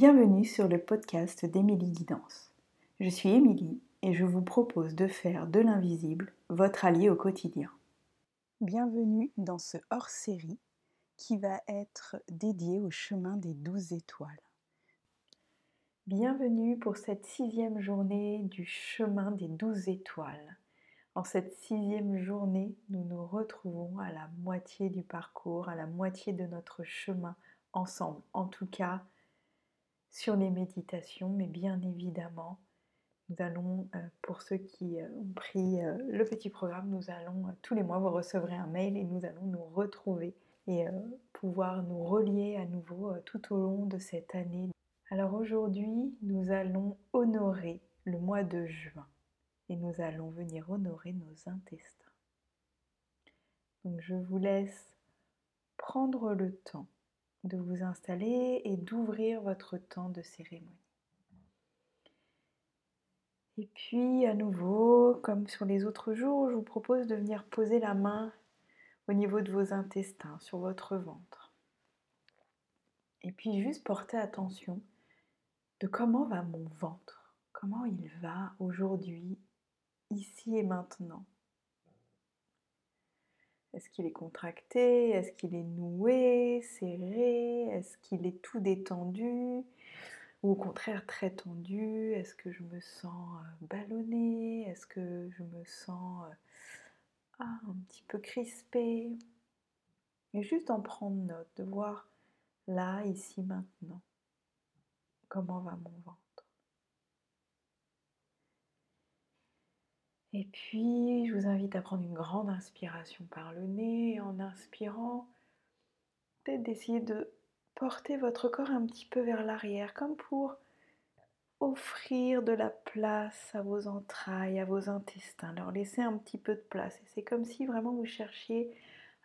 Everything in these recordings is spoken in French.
Bienvenue sur le podcast d'Émilie Guidance. Je suis Émilie et je vous propose de faire de l'invisible votre allié au quotidien. Bienvenue dans ce hors-série qui va être dédié au chemin des douze étoiles. Bienvenue pour cette sixième journée du chemin des douze étoiles. En cette sixième journée, nous nous retrouvons à la moitié du parcours, à la moitié de notre chemin ensemble. En tout cas, sur les méditations, mais bien évidemment, nous allons, euh, pour ceux qui euh, ont pris euh, le petit programme, nous allons tous les mois, vous recevrez un mail et nous allons nous retrouver et pouvoir nous relier à nouveau tout au long de cette année. Alors aujourd'hui, nous allons honorer le mois de juin et nous allons venir honorer nos intestins. Donc je vous laisse prendre le temps de vous installer et d'ouvrir votre temps de cérémonie. Et puis à nouveau, comme sur les autres jours, je vous propose de venir poser la main au niveau de vos intestins, sur votre ventre. Et puis juste porter attention de comment va mon ventre, comment il va aujourd'hui, ici et maintenant. Est-ce qu'il est contracté? Est-ce qu'il est noué, serré? Est-ce qu'il est tout détendu? Ou au contraire très tendu? Est-ce que je me sens euh, ballonnée? Est-ce que je me sens euh, ah, un petit peu crispée? Et juste en prendre note, de voir là, ici, maintenant, comment va mon ventre. Et puis, je vous invite à prendre une grande inspiration par le nez. En inspirant, peut-être d'essayer de porter votre corps un petit peu vers l'arrière, comme pour offrir de la place à vos entrailles, à vos intestins, leur laisser un petit peu de place. Et c'est comme si vraiment vous cherchiez,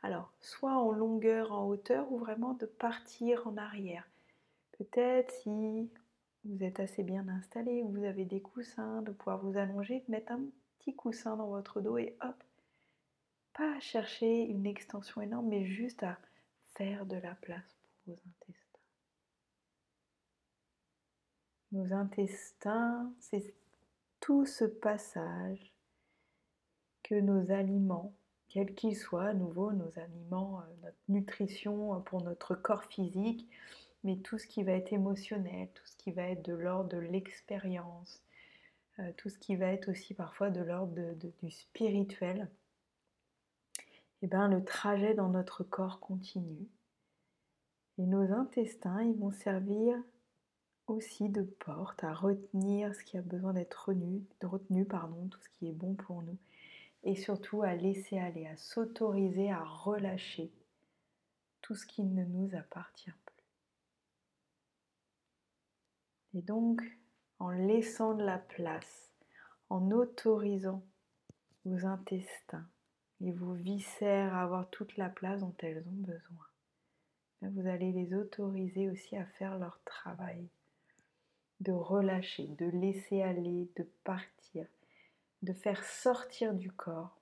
alors, soit en longueur, en hauteur, ou vraiment de partir en arrière. Peut-être si vous êtes assez bien installé, vous avez des coussins, de pouvoir vous allonger, de mettre un coussin dans votre dos et hop, pas à chercher une extension énorme, mais juste à faire de la place pour vos intestins. Nos intestins, c'est tout ce passage que nos aliments, quels qu'ils soient, à nouveau nos aliments, euh, notre nutrition pour notre corps physique, mais tout ce qui va être émotionnel, tout ce qui va être de l'ordre de l'expérience, euh, tout ce qui va être aussi parfois de l'ordre du spirituel, et eh ben, le trajet dans notre corps continue. Et nos intestins, ils vont servir aussi de porte à retenir ce qui a besoin d'être retenu, retenu pardon, tout ce qui est bon pour nous, et surtout à laisser aller, à s'autoriser à relâcher tout ce qui ne nous appartient plus. Et donc, en laissant de la place, en autorisant vos intestins et vos viscères à avoir toute la place dont elles ont besoin. Vous allez les autoriser aussi à faire leur travail, de relâcher, de laisser aller, de partir, de faire sortir du corps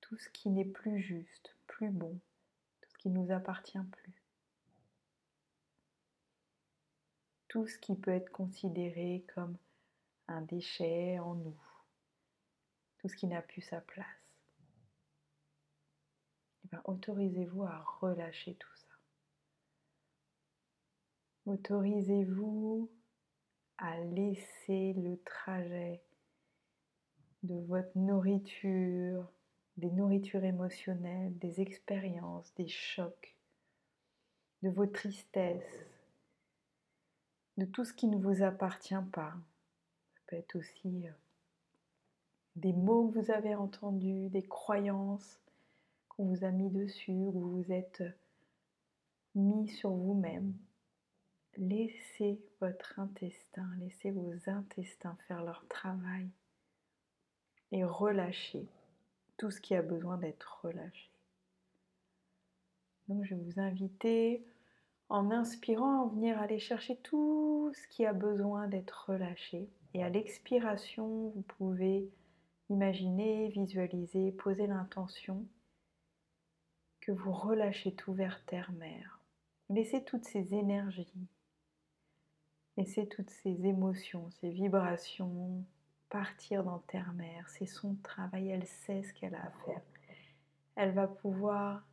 tout ce qui n'est plus juste, plus bon, tout ce qui ne nous appartient plus. tout ce qui peut être considéré comme un déchet en nous, tout ce qui n'a plus sa place. Eh ben, autorisez-vous à relâcher tout ça. Autorisez-vous à laisser le trajet de votre nourriture, des nourritures émotionnelles, des expériences, des chocs, de vos tristesses, de tout ce qui ne vous appartient pas. Peut être aussi euh, des mots que vous avez entendus, des croyances qu'on vous a mis dessus, vous vous êtes euh, mis sur vous-même. Laissez votre intestin, laissez vos intestins faire leur travail et relâchez tout ce qui a besoin d'être relâché. Donc je vais vous inviter en inspirant, à venir aller chercher tout ce qui a besoin d'être relâché. Et à l'expiration, vous pouvez imaginer, visualiser, poser l'intention que vous relâchez tout vers terre-mère. Laissez toutes ces énergies, Laissez toutes ces émotions, ces vibrations partir dans Terre-Mère. C'est son travail, elle sait ce qu'elle a à faire. Elle va pouvoir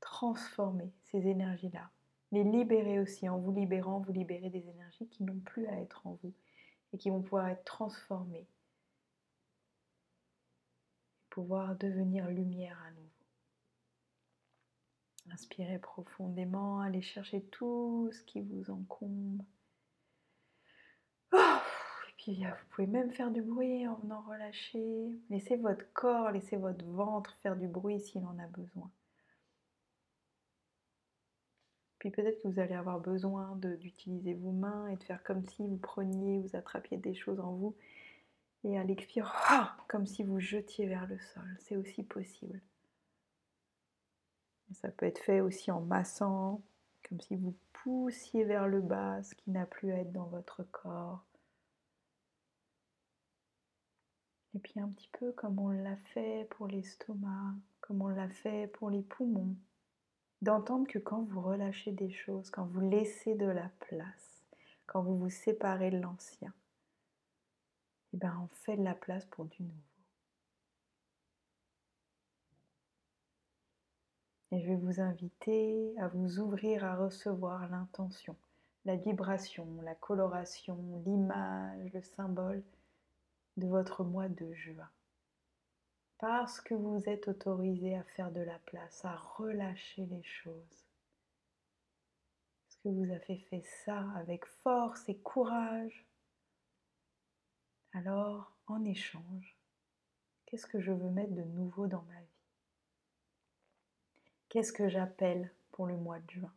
transformer ces énergies-là, les libérer aussi. En vous libérant, vous libérez des énergies qui n'ont plus à être en vous et qui vont pouvoir être transformées pouvoir devenir lumière à nouveau. Inspirez profondément, allez chercher tout ce qui vous encombre. Oh, et puis vous pouvez même faire du bruit en venant relâcher. Laissez votre corps, laissez votre ventre faire du bruit s'il en a besoin. Peut-être que vous allez avoir besoin d'utiliser vos mains et de faire comme si vous preniez, vous attrapiez des choses en vous et à l'expire, ah, comme si vous jetiez vers le sol. C'est aussi possible. Ça peut être fait aussi en massant, comme si vous poussiez vers le bas ce qui n'a plus à être dans votre corps. Et puis un petit peu comme on l'a fait pour l'estomac, comme on l'a fait pour les poumons, d'entendre que quand vous relâchez des choses, quand vous laissez de la place, quand vous vous séparez de l'ancien, eh ben, on fait de la place pour du nouveau. Et je vais vous inviter à vous ouvrir à recevoir l'intention, la vibration, la coloration, l'image, le symbole de votre mois de juin. Parce que vous êtes autorisé à faire de la place, à relâcher les choses. Parce que vous avez fait ça avec force et courage. Alors, en échange, qu'est-ce que je veux mettre de nouveau dans ma vie? Qu'est-ce que j'appelle pour le mois de juin?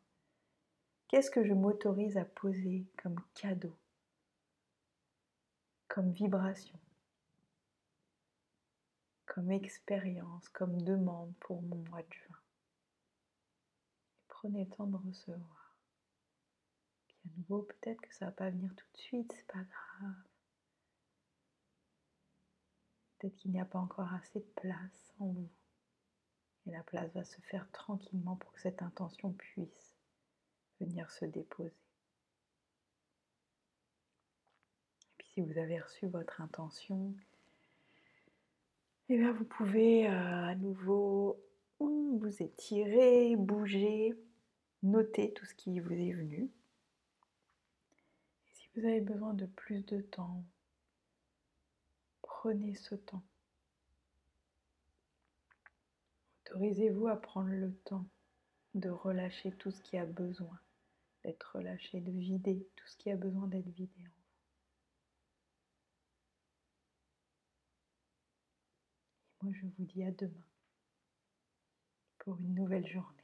Qu'est-ce que je m'autorise à poser comme cadeau, comme vibration, comme expérience, comme demande pour mon mois de juin Prenez le temps de recevoir. Puis à nouveau, peut-être que ça va pas venir tout de suite, c'est pas grave. Peut-être qu'il n'y a pas encore assez de place en vous. Et la place va se faire tranquillement pour que cette intention puisse venir se déposer. Et puis si vous avez reçu votre intention, eh bien vous pouvez euh, à nouveau vous étirer, bouger, noter tout ce qui vous est venu. Et si vous avez besoin de plus de temps, Prenez ce temps. Autorisez-vous à prendre le temps de relâcher tout ce qui a besoin d'être relâché, de vider tout ce qui a besoin d'être vidé en vous. Et moi, je vous dis à demain pour une nouvelle journée.